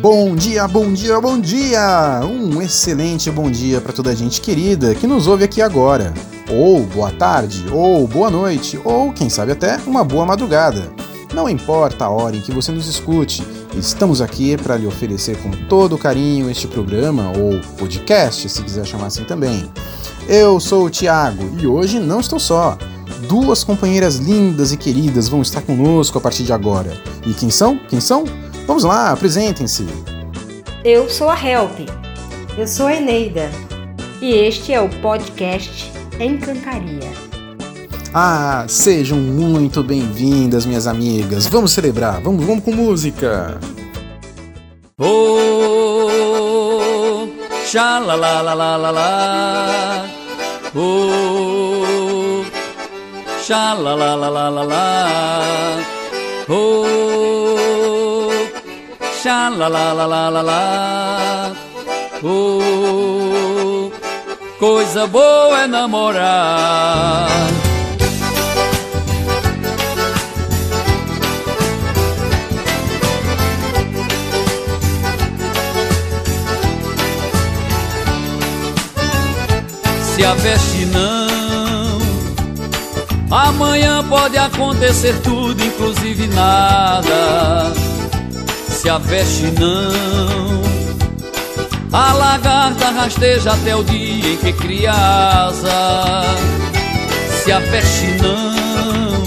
Bom dia, bom dia, bom dia! Um excelente bom dia para toda a gente querida que nos ouve aqui agora. Ou boa tarde, ou boa noite, ou quem sabe até uma boa madrugada. Não importa a hora em que você nos escute, estamos aqui para lhe oferecer com todo carinho este programa, ou podcast, se quiser chamar assim também. Eu sou o Thiago e hoje não estou só. Duas companheiras lindas e queridas vão estar conosco a partir de agora. E quem são? Quem são? Vamos lá, apresentem-se. Eu sou a Help. Eu sou a Eneida. E este é o podcast Encantaria. Ah, sejam muito bem-vindas, minhas amigas. Vamos celebrar, vamos, vamos com música. Oh, xa la la la la la la. Oh, xa la la la la la la. Oh, xa la la la la la la. Coisa boa é namorar. Se a veste não, amanhã pode acontecer tudo, inclusive nada. Se a veste não, a lagarta rasteja até o dia em que cria asa. Se a veste não,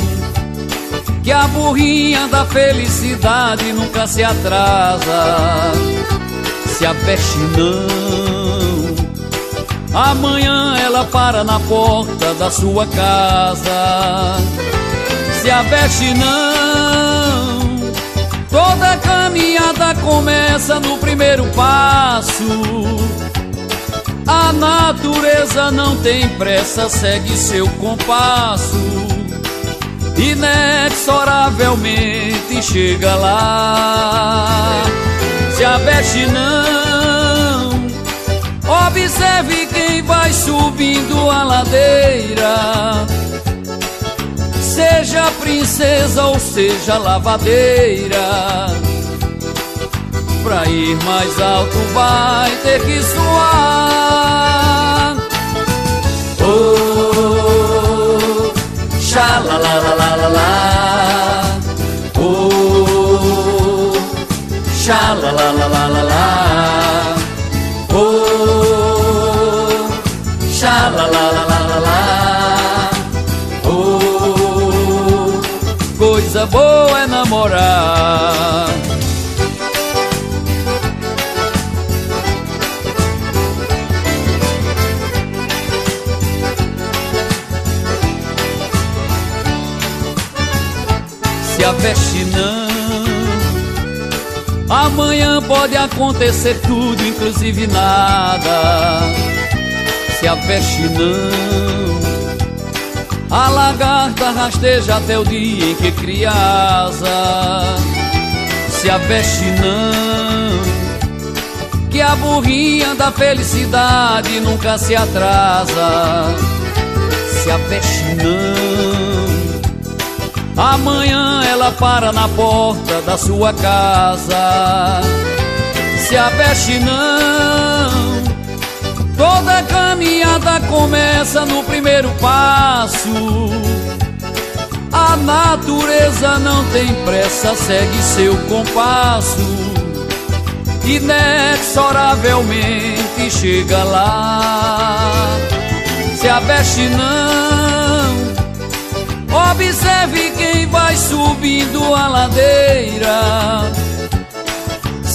que a burrinha da felicidade nunca se atrasa. Se a veste não, Amanhã ela para na porta da sua casa. Se a veste não, toda caminhada começa no primeiro passo. A natureza não tem pressa, segue seu compasso. Inexoravelmente chega lá. Se a veste não, Observe quem vai subindo a ladeira. Seja princesa ou seja lavadeira. Pra ir mais alto vai ter que suar. Oh, xa la la la la la la. Oh, la la la la la la. Boa é namorar. Se a veste não Amanhã pode acontecer tudo, inclusive nada. Se a veste não, a lagarta rasteja até o dia em que cria asa. Se a veste não, que a burrinha da felicidade nunca se atrasa. Se a veste não Amanhã ela para na porta da sua casa. Se a veste não, toda caminhada começa no primeiro passo. A natureza não tem pressa, segue seu compasso. Inexoravelmente chega lá. Se a veste não, Observe quem vai subindo a ladeira.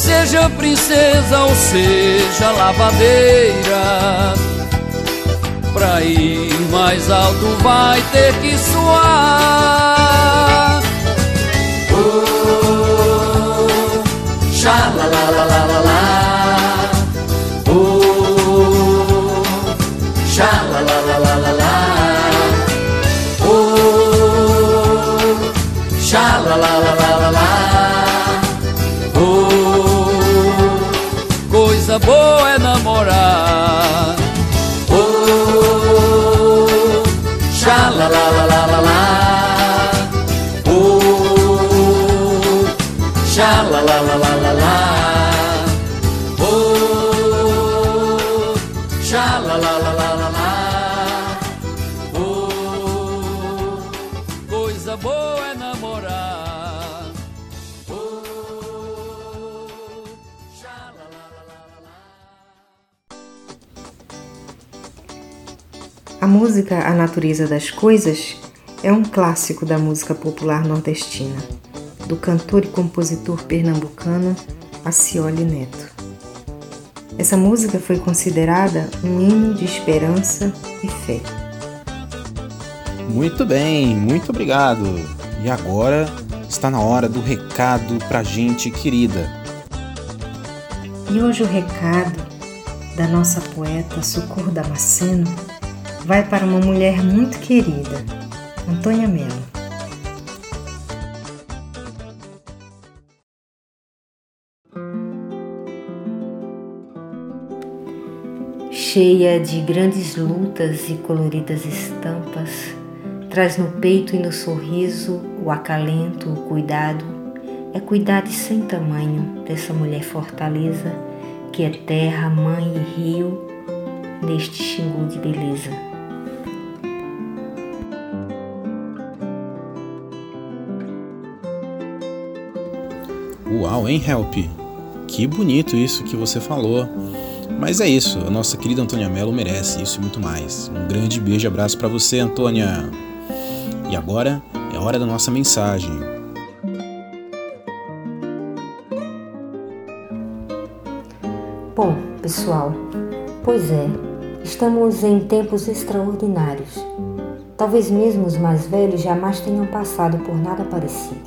Seja princesa ou seja lavadeira. Pra ir mais alto vai ter que suar. Oh, xa xa la la la la la la. Oh, coisa boa é namorar. A música A Natureza das Coisas é um clássico da música popular nordestina, do cantor e compositor pernambucano Acioli Neto. Essa música foi considerada um hino de esperança e fé. Muito bem, muito obrigado. E agora está na hora do recado pra gente querida. E hoje o recado da nossa poeta Socorro Damasceno vai para uma mulher muito querida, Antônia Mello. Cheia de grandes lutas e coloridas estampas, traz no peito e no sorriso o acalento, o cuidado. É cuidado sem tamanho dessa mulher fortaleza que é terra, mãe e rio neste xingu de beleza. Uau, hein, Help? Que bonito isso que você falou. Mas é isso, a nossa querida Antônia Mello merece isso e muito mais. Um grande beijo e abraço para você, Antônia. E agora é hora da nossa mensagem. Bom, pessoal, pois é, estamos em tempos extraordinários. Talvez mesmo os mais velhos jamais tenham passado por nada parecido.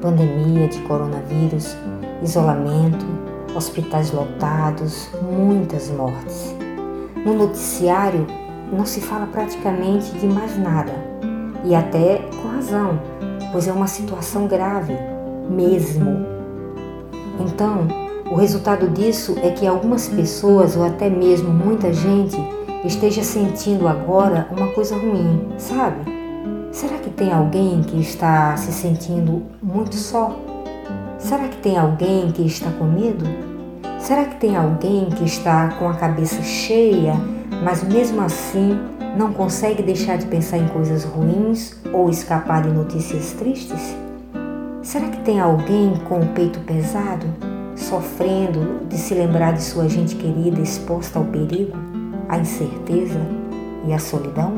Pandemia de coronavírus, isolamento, hospitais lotados, muitas mortes. No noticiário não se fala praticamente de mais nada, e até com razão, pois é uma situação grave, mesmo. Então, o resultado disso é que algumas pessoas, ou até mesmo muita gente, esteja sentindo agora uma coisa ruim, sabe? Será que tem alguém que está se sentindo muito só? Será que tem alguém que está com medo? Será que tem alguém que está com a cabeça cheia, mas mesmo assim não consegue deixar de pensar em coisas ruins ou escapar de notícias tristes? Será que tem alguém com o peito pesado, sofrendo de se lembrar de sua gente querida exposta ao perigo, à incerteza e à solidão?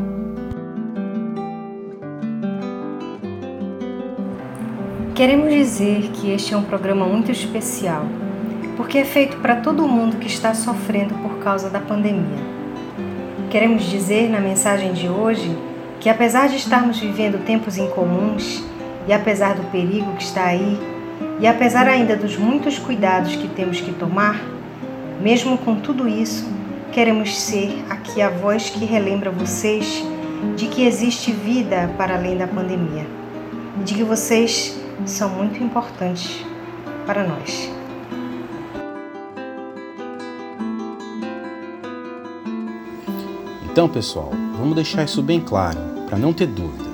Queremos dizer que este é um programa muito especial, porque é feito para todo mundo que está sofrendo por causa da pandemia. Queremos dizer na mensagem de hoje que, apesar de estarmos vivendo tempos incomuns, e apesar do perigo que está aí, e apesar ainda dos muitos cuidados que temos que tomar, mesmo com tudo isso, queremos ser aqui a voz que relembra vocês de que existe vida para além da pandemia, de que vocês são muito importantes para nós. Então, pessoal, vamos deixar isso bem claro, para não ter dúvida.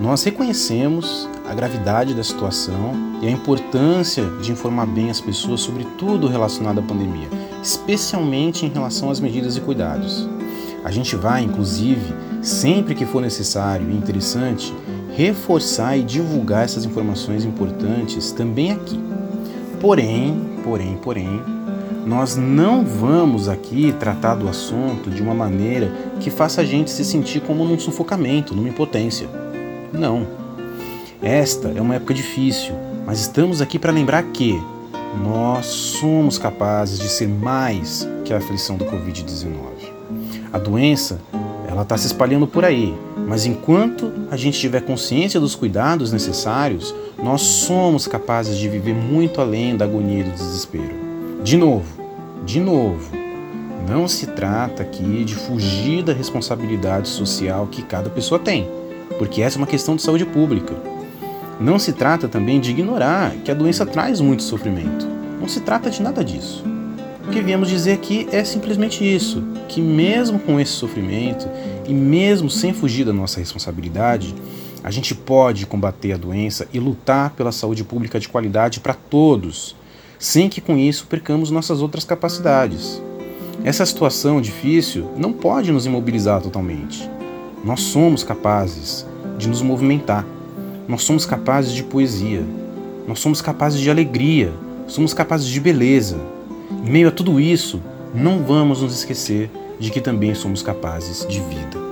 Nós reconhecemos a gravidade da situação e a importância de informar bem as pessoas sobre tudo relacionado à pandemia, especialmente em relação às medidas e cuidados. A gente vai, inclusive, sempre que for necessário e interessante, reforçar e divulgar essas informações importantes também aqui. Porém, porém, porém, nós não vamos aqui tratar do assunto de uma maneira que faça a gente se sentir como num sufocamento, numa impotência. Não. Esta é uma época difícil, mas estamos aqui para lembrar que nós somos capazes de ser mais que a aflição do Covid-19. A doença, ela está se espalhando por aí, mas enquanto a gente tiver consciência dos cuidados necessários, nós somos capazes de viver muito além da agonia e do desespero. De novo, de novo, não se trata aqui de fugir da responsabilidade social que cada pessoa tem, porque essa é uma questão de saúde pública. Não se trata também de ignorar que a doença traz muito sofrimento. Não se trata de nada disso. O que viemos dizer aqui é simplesmente isso: que mesmo com esse sofrimento e mesmo sem fugir da nossa responsabilidade, a gente pode combater a doença e lutar pela saúde pública de qualidade para todos, sem que com isso percamos nossas outras capacidades. Essa situação difícil não pode nos imobilizar totalmente. Nós somos capazes de nos movimentar. Nós somos capazes de poesia. Nós somos capazes de alegria. Somos capazes de beleza. Em meio a tudo isso, não vamos nos esquecer de que também somos capazes de vida.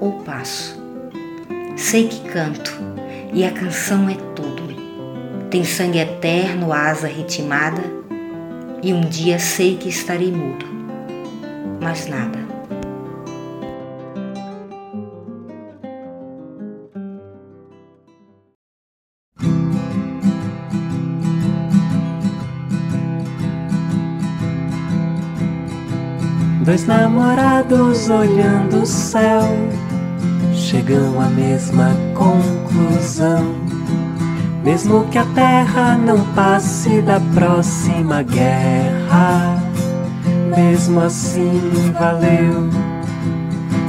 ou passo. Sei que canto e a canção é tudo. Tem sangue eterno, asa ritmada, e um dia sei que estarei mudo, mas nada. Dois namorados olhando o céu chegam à mesma conclusão. Mesmo que a terra não passe da próxima guerra, mesmo assim valeu.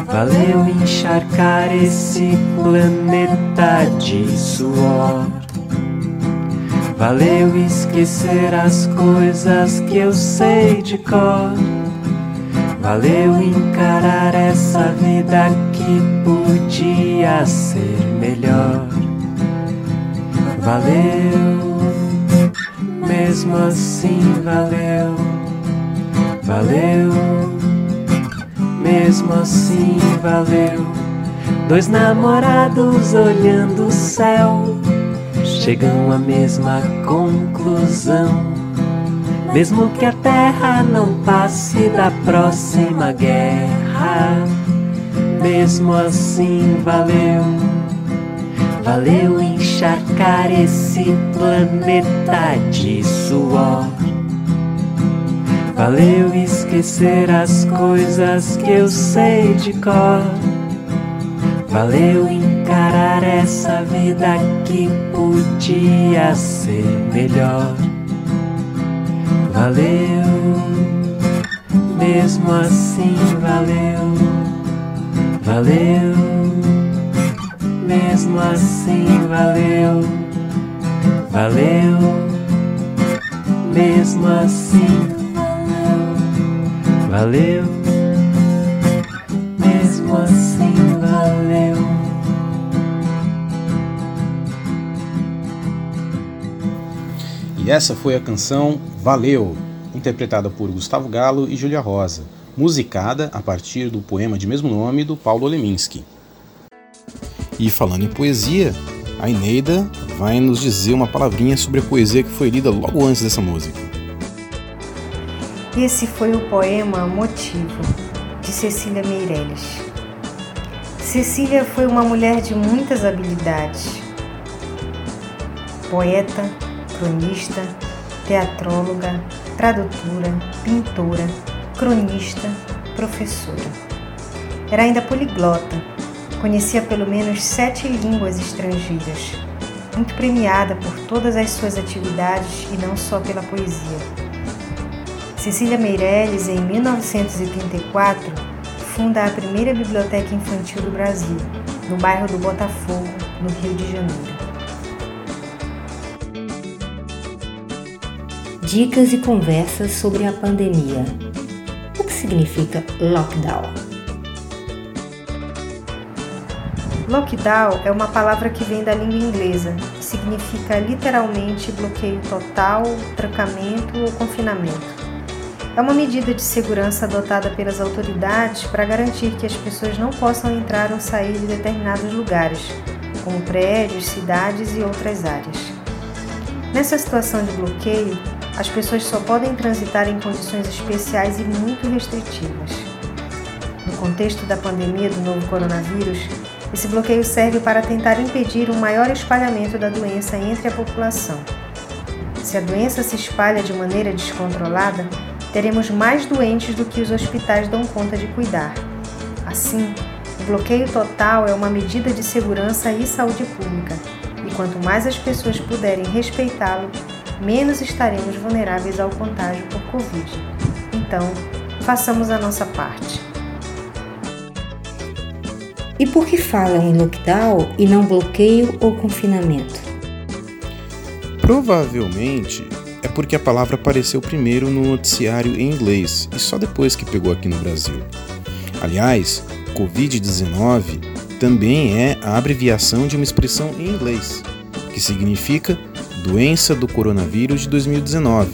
Valeu encharcar esse planeta de suor. Valeu esquecer as coisas que eu sei de cor. Valeu encarar essa vida que podia ser melhor. Valeu, mesmo assim valeu. Valeu, mesmo assim valeu. Dois namorados olhando o céu chegam à mesma conclusão mesmo que a terra não passe da próxima guerra, mesmo assim valeu. Valeu encharcar esse planeta de suor. Valeu esquecer as coisas que eu sei de cor. Valeu encarar essa vida que podia ser melhor valeu, mesmo assim valeu, valeu, mesmo assim valeu, valeu, mesmo assim valeu, valeu, mesmo assim valeu. E essa foi a canção Valeu, interpretada por Gustavo Galo e Julia Rosa, musicada a partir do poema de mesmo nome do Paulo Leminski. E falando em poesia, a Ineida vai nos dizer uma palavrinha sobre a poesia que foi lida logo antes dessa música. Esse foi o poema Motivo, de Cecília Meirelles. Cecília foi uma mulher de muitas habilidades. Poeta, cronista, teatróloga, tradutora, pintora, cronista, professora. Era ainda poliglota, conhecia pelo menos sete línguas estrangeiras, muito premiada por todas as suas atividades e não só pela poesia. Cecília Meirelles, em 1934, funda a primeira biblioteca infantil do Brasil, no bairro do Botafogo, no Rio de Janeiro. Dicas e conversas sobre a pandemia. Significa lockdown? Lockdown é uma palavra que vem da língua inglesa, significa literalmente bloqueio total, trancamento ou confinamento. É uma medida de segurança adotada pelas autoridades para garantir que as pessoas não possam entrar ou sair de determinados lugares, como prédios, cidades e outras áreas. Nessa situação de bloqueio, as pessoas só podem transitar em condições especiais e muito restritivas. No contexto da pandemia do novo coronavírus, Esse bloqueio serve para tentar impedir um maior espalhamento da doença entre a população. Se a doença se espalha de maneira descontrolada, teremos mais doentes do que os hospitais dão conta de cuidar. Assim, o bloqueio total é uma medida de segurança e saúde pública, e quanto mais as pessoas puderem respeitá-lo, menos estaremos vulneráveis ao contágio por Covid. Então, façamos a nossa parte. E por que falam em lockdown e não bloqueio ou confinamento? Provavelmente é porque a palavra apareceu primeiro no noticiário em inglês e só depois que pegou aqui no Brasil. Aliás, Covid-19 também é a abreviação de uma expressão em inglês, que significa Doença do Coronavírus de 2019,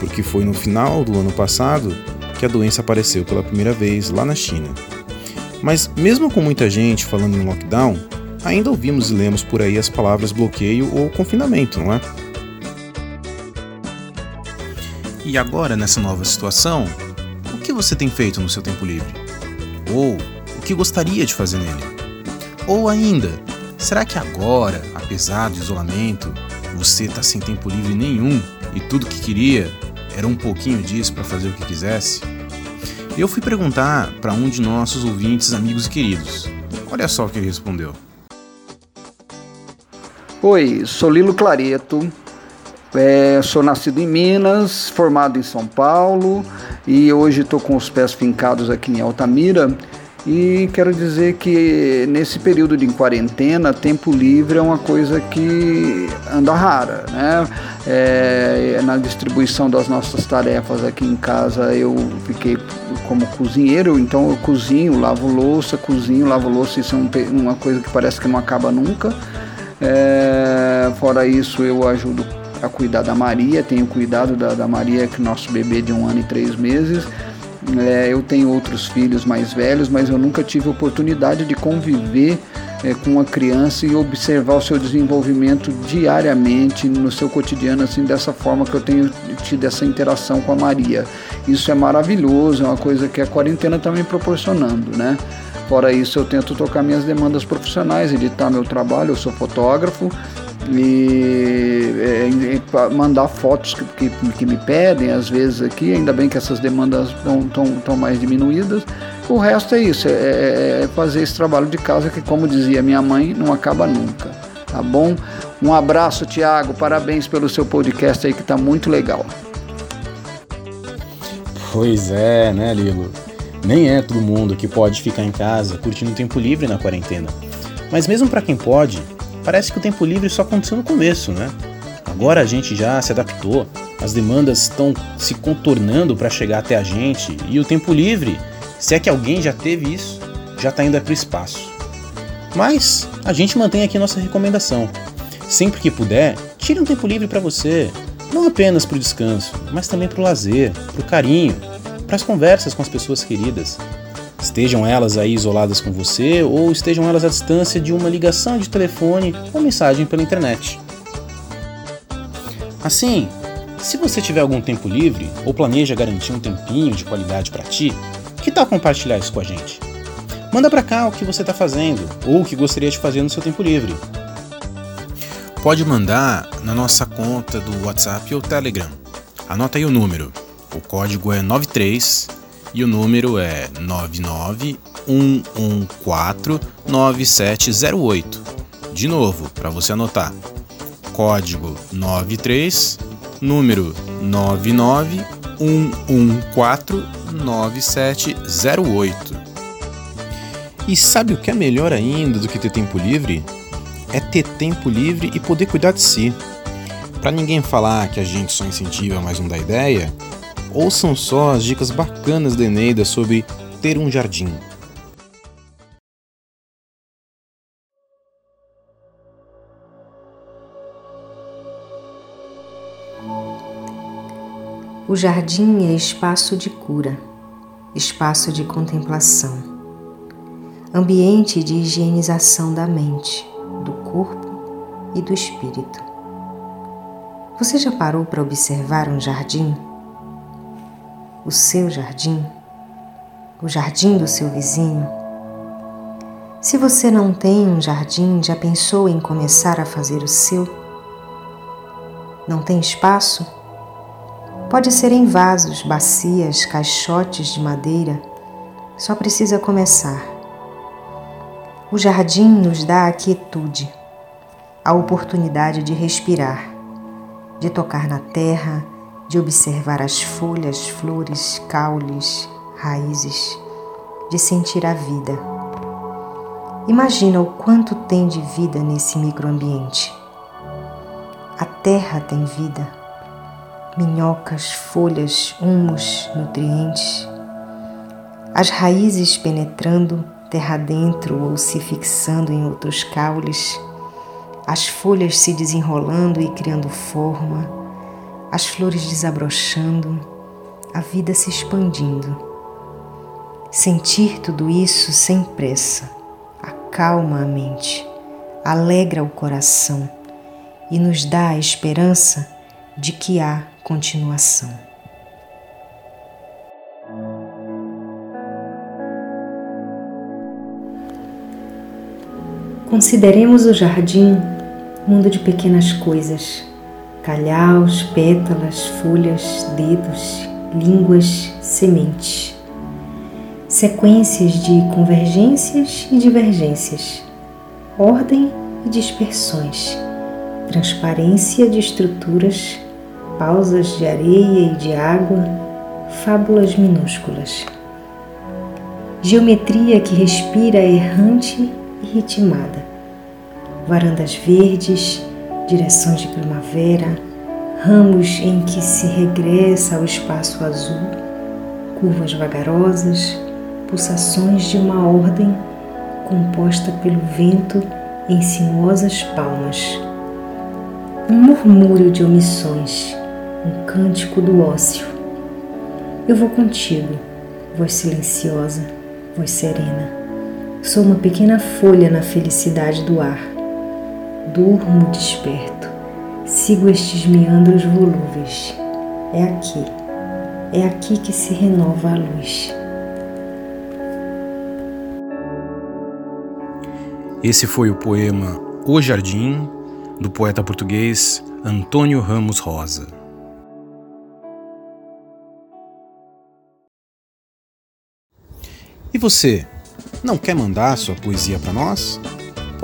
porque foi no final do ano passado que a doença apareceu pela primeira vez lá na China. Mas, mesmo com muita gente falando em lockdown, ainda ouvimos e lemos por aí as palavras bloqueio ou confinamento, não é? E agora, nessa nova situação, o que você tem feito no seu tempo livre? Ou o que gostaria de fazer nele? Ou ainda, será que agora, apesar do isolamento, você está sem tempo livre nenhum e tudo que queria era um pouquinho disso para fazer o que quisesse? Eu fui perguntar para um de nossos ouvintes, amigos e queridos. Olha só o que ele respondeu. Oi, sou Lilo Clareto, é, sou nascido em Minas, formado em São Paulo e hoje estou com os pés fincados aqui em Altamira. E quero dizer que nesse período de quarentena, tempo livre é uma coisa que anda rara, né? É, na distribuição das nossas tarefas aqui em casa, eu fiquei como cozinheiro, então eu cozinho, lavo louça, cozinho, lavo louça, isso é um, uma coisa que parece que não acaba nunca. É, fora isso, eu ajudo a cuidar da Maria, tenho cuidado da, da Maria, que é nosso bebê de um ano e três meses. É, eu tenho outros filhos mais velhos, mas eu nunca tive oportunidade de conviver é, com uma criança e observar o seu desenvolvimento diariamente no seu cotidiano, assim, dessa forma que eu tenho tido essa interação com a Maria. Isso é maravilhoso, é uma coisa que a quarentena está me proporcionando, né? Fora isso, eu tento tocar minhas demandas profissionais, editar meu trabalho, eu sou fotógrafo, e, é, mandar fotos que, que, que, me pedem, às vezes aqui, ainda bem que essas demandas estão mais diminuídas. O resto é isso, é, é, é, fazer esse trabalho de casa que, como dizia minha mãe, não acaba nunca. Tá bom? Um abraço, Tiago, parabéns pelo seu podcast aí que está muito legal. Pois é, né, Lilo? Nem é todo mundo que pode ficar em casa curtindo tempo livre na quarentena. Mas mesmo para quem pode, parece que o tempo livre só aconteceu no começo, né? Agora a gente já se adaptou, as demandas estão se contornando para chegar até a gente e o tempo livre, se é que alguém já teve isso, já está indo para o espaço. Mas a gente mantém aqui nossa recomendação. Sempre que puder, tire um tempo livre para você, não apenas para o descanso, mas também para o lazer, para o carinho, para as conversas com as pessoas queridas. Estejam elas aí isoladas com você ou estejam elas à distância de uma ligação de telefone ou mensagem pela internet. Assim, se você tiver algum tempo livre ou planeja garantir um tempinho de qualidade para ti, que tal compartilhar isso com a gente? Manda para cá o que você está fazendo ou o que gostaria de fazer no seu tempo livre. Pode mandar na nossa conta do WhatsApp ou Telegram. Anota aí o número. O código é 93 e o número é 991149708. De novo, para você anotar. Código 93, número 991149708. E sabe o que é melhor ainda do que ter tempo livre? É ter tempo livre e poder cuidar de si. Para ninguém falar que a gente só incentiva, mas não dá ideia, ouçam só as dicas bacanas da Eneida sobre ter um jardim. O jardim é espaço de cura, espaço de contemplação, ambiente de higienização da mente, do corpo e do espírito. Você já parou para observar um jardim? O seu jardim, o jardim do seu vizinho. Se você não tem um jardim, já pensou em começar a fazer o seu? Não tem espaço? Pode ser em vasos, bacias, caixotes de madeira, só precisa começar. O jardim nos dá a quietude, a oportunidade de respirar, de tocar na terra, de observar as folhas, flores, caules, raízes, de sentir a vida. Imagina o quanto tem de vida nesse microambiente. A terra tem vida. Minhocas, folhas, humus, nutrientes. As raízes penetrando terra dentro ou se fixando em outros caules. As folhas se desenrolando e criando forma. As flores desabrochando. A vida se expandindo. Sentir tudo isso sem pressa acalma a mente, alegra o coração e nos dá a esperança de que há continuação. Consideremos o jardim mundo de pequenas coisas, calhaus, pétalas, folhas, dedos, línguas, sementes. Sequências de convergências e divergências, ordem e dispersões, transparência de estruturas, pausas de areia e de água, fábulas minúsculas. Geometria que respira errante e ritmada. Varandas verdes, direções de primavera, ramos em que se regressa ao espaço azul, curvas vagarosas, pulsações de uma ordem composta pelo vento em sinuosas palmas. Um murmúrio de omissões, um cântico do ócio. Eu vou contigo, voz silenciosa, voz serena. Sou uma pequena folha na felicidade do ar. Durmo desperto, sigo estes meandros volúveis. É aqui, é aqui que se renova a luz. Esse foi o poema O Jardim, do poeta português Antônio Ramos Rosa. E você, não quer mandar sua poesia para nós?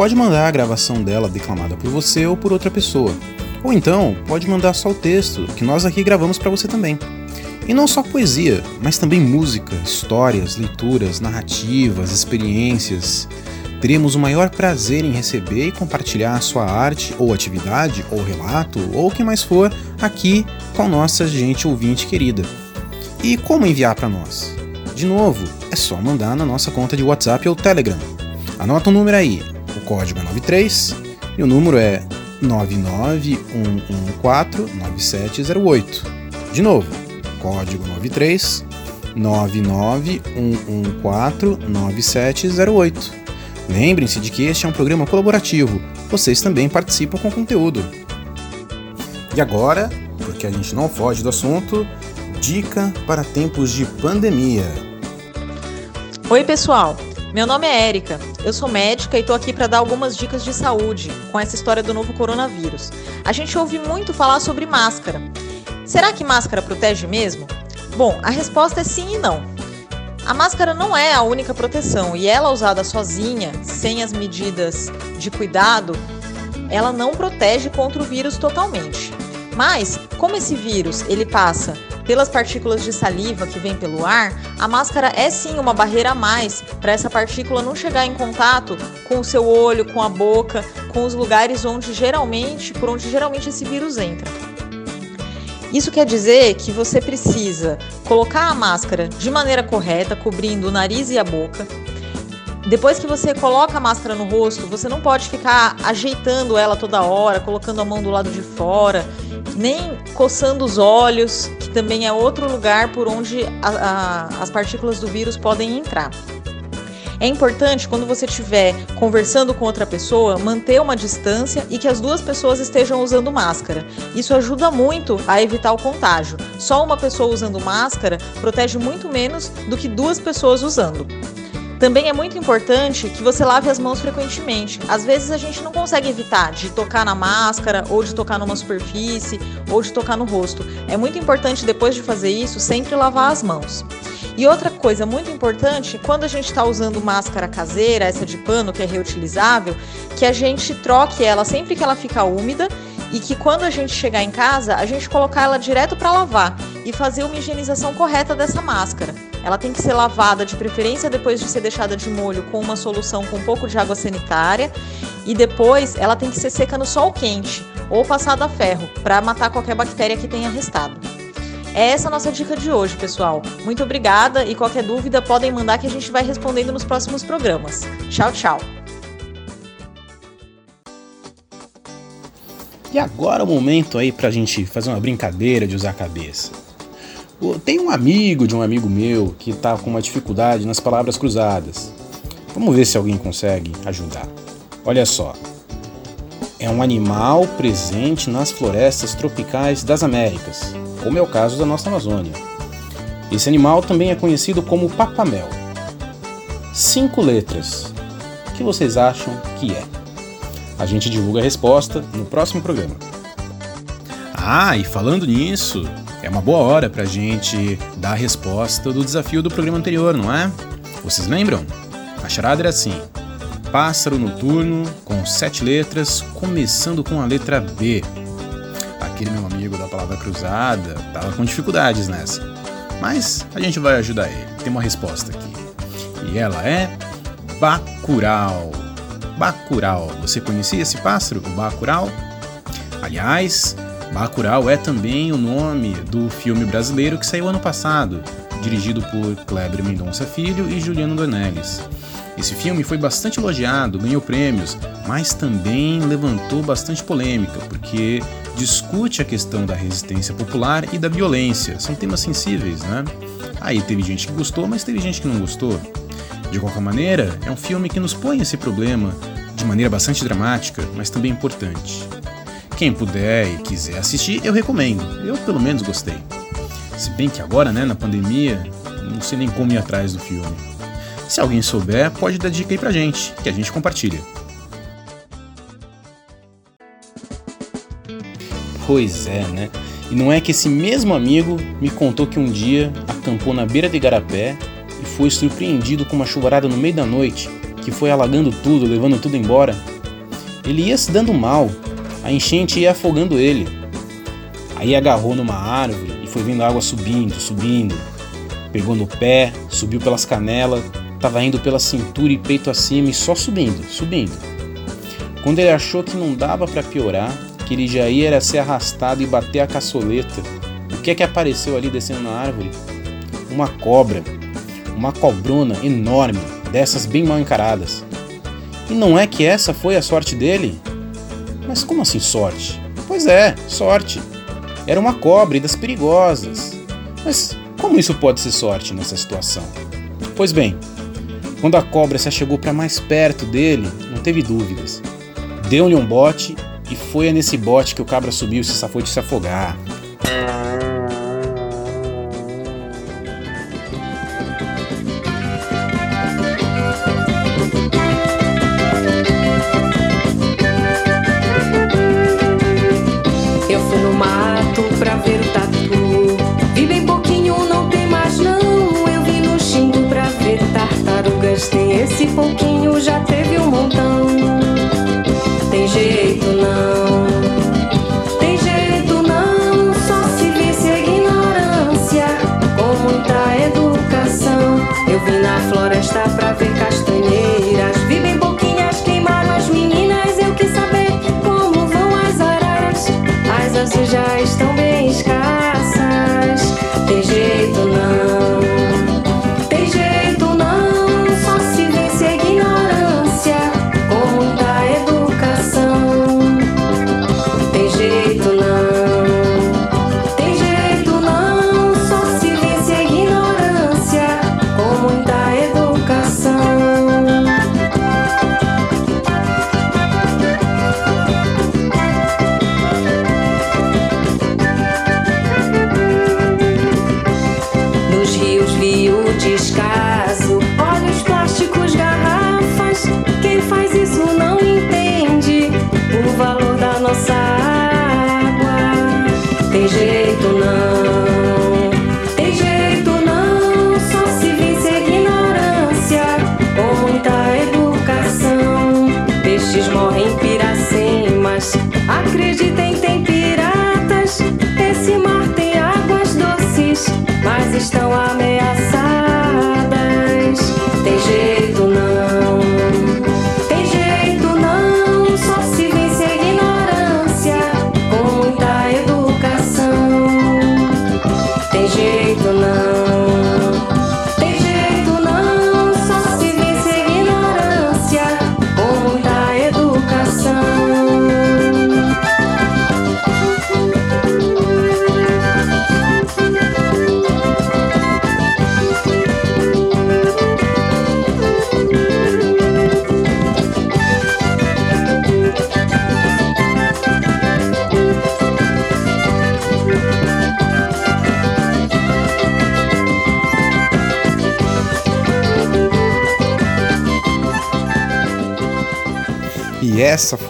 Pode mandar a gravação dela declamada por você ou por outra pessoa. Ou então, pode mandar só o texto, que nós aqui gravamos para você também. E não só poesia, mas também música, histórias, leituras, narrativas, experiências, Teremos o maior prazer em receber e compartilhar a sua arte ou atividade ou relato ou o que mais for aqui com a nossa gente ouvinte querida. E como enviar para nós? De novo, é só mandar na nossa conta de WhatsApp ou Telegram. Anota o número aí, o código é 93 e o número é 991149708. De novo, código 93 991149708. Lembrem-se de que este é um programa colaborativo, vocês também participam com conteúdo. E agora, porque a gente não foge do assunto, dica para tempos de pandemia. Oi, pessoal. Meu nome é Érica, eu sou médica e estou aqui para dar algumas dicas de saúde com essa história do novo coronavírus. A gente ouve muito falar sobre máscara. Será que máscara protege mesmo? Bom, a resposta é sim e não. A máscara não é a única proteção e ela usada sozinha, sem as medidas de cuidado, ela não protege contra o vírus totalmente. Mas, como esse vírus ele passa pelas partículas de saliva que vem pelo ar, a máscara é sim uma barreira a mais para essa partícula não chegar em contato com o seu olho, com a boca, com os lugares onde geralmente, por onde geralmente esse vírus entra. Isso quer dizer que você precisa colocar a máscara de maneira correta, cobrindo o nariz e a boca. Depois que você coloca a máscara no rosto, você não pode ficar ajeitando ela toda hora, colocando a mão do lado de fora, nem coçando os olhos, que também é outro lugar por onde a, a, as partículas do vírus podem entrar. É importante quando você estiver conversando com outra pessoa manter uma distância e que as duas pessoas estejam usando máscara. Isso ajuda muito a evitar o contágio. Só uma pessoa usando máscara protege muito menos do que duas pessoas usando. Também é muito importante que você lave as mãos frequentemente. Às vezes a gente não consegue evitar de tocar na máscara, ou de tocar numa superfície, ou de tocar no rosto. É muito importante depois de fazer isso sempre lavar as mãos. E outra coisa muito importante, quando a gente está usando máscara caseira, essa de pano que é reutilizável, que a gente troque ela sempre que ela fica úmida e que quando a gente chegar em casa, a gente colocar ela direto para lavar e fazer uma higienização correta dessa máscara. Ela tem que ser lavada, de preferência depois de ser deixada de molho com uma solução com um pouco de água sanitária. E depois ela tem que ser seca no sol quente ou passada a ferro para matar qualquer bactéria que tenha restado. É essa a nossa dica de hoje, pessoal. Muito obrigada e qualquer dúvida podem mandar que a gente vai respondendo nos próximos programas. Tchau, tchau. E agora é o momento aí pra gente fazer uma brincadeira de usar a cabeça. Tem um amigo de um amigo meu que tá com uma dificuldade nas palavras cruzadas. Vamos ver se alguém consegue ajudar. Olha só. É um animal presente nas florestas tropicais das Américas, como é o caso da nossa Amazônia. Esse animal também é conhecido como papamel. Cinco letras. O que vocês acham que é? A gente divulga a resposta no próximo programa. Ah, e falando nisso, é uma boa hora pra gente dar a resposta do desafio do programa anterior, não é? Vocês lembram? A charada era assim: pássaro noturno com sete letras, começando com a letra B. Aquele meu amigo da palavra cruzada tava com dificuldades nessa, mas a gente vai ajudar ele. Tem uma resposta aqui. E ela é Bacurau. Bacurau. Você conhecia esse pássaro, o Bacurau? Aliás, Bacurau é também o nome do filme brasileiro que saiu ano passado, dirigido por Kleber Mendonça Filho e Juliano Dornelles. Esse filme foi bastante elogiado, ganhou prêmios, mas também levantou bastante polêmica, porque discute a questão da resistência popular e da violência. São temas sensíveis, né? Aí teve gente que gostou, mas teve gente que não gostou. De qualquer maneira, é um filme que nos põe esse problema de maneira bastante dramática, mas também importante. Quem puder e quiser assistir, eu recomendo. Eu pelo menos gostei. Se bem que agora, né, na pandemia, não sei nem como ir atrás do filme. Se alguém souber, pode dar dica aí pra gente, que a gente compartilha. Pois é, né? E não é que esse mesmo amigo me contou que um dia acampou na beira de Igarapé e foi surpreendido com uma chuvarada no meio da noite que foi alagando tudo, levando tudo embora. Ele ia se dando mal a enchente ia afogando ele. Aí agarrou numa árvore e foi vendo a água subindo, subindo. Pegou no pé, subiu pelas canelas, estava indo pela cintura e peito acima e só subindo, subindo. Quando ele achou que não dava para piorar, que ele já ia era ser arrastado e bater a caçoleta, o que é que apareceu ali descendo na árvore? Uma cobra, uma cobrona enorme, dessas bem mal encaradas. E não é que essa foi a sorte dele? Mas como assim sorte? Pois é, sorte. Era uma cobra e das perigosas. Mas como isso pode ser sorte nessa situação? Pois bem, quando a cobra se achegou para mais perto dele, não teve dúvidas. Deu-lhe um bote e foi nesse bote que o cabra subiu e se safou de se afogar.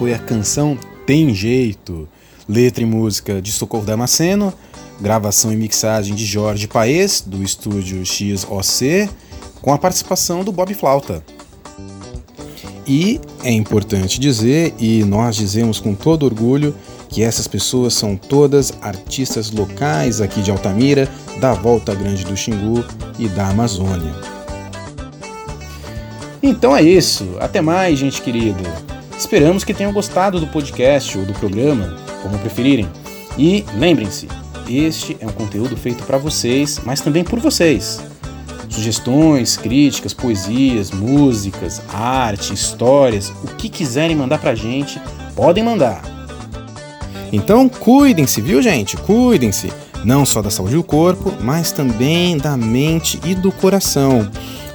Foi a canção Tem Jeito, letra e música de Socorro Damasceno, gravação e mixagem de Jorge Paes, do estúdio XOC, com a participação do Bob Flauta. E é importante dizer, e nós dizemos com todo orgulho, que essas pessoas são todas artistas locais aqui de Altamira, da Volta Grande do Xingu e da Amazônia. Então é isso, até mais, gente querida. Esperamos que tenham gostado do podcast ou do programa, como preferirem. E lembrem-se, este é um conteúdo feito para vocês, mas também por vocês. Sugestões, críticas, poesias, músicas, arte, histórias, o que quiserem mandar pra gente, podem mandar. Então cuidem-se, viu, gente? Cuidem-se. Não só da saúde do corpo, mas também da mente e do coração.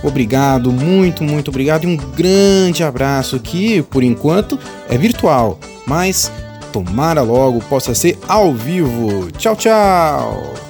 Obrigado, muito, muito obrigado e um grande abraço que, por enquanto, é virtual, mas tomara logo possa ser ao vivo. Tchau, tchau!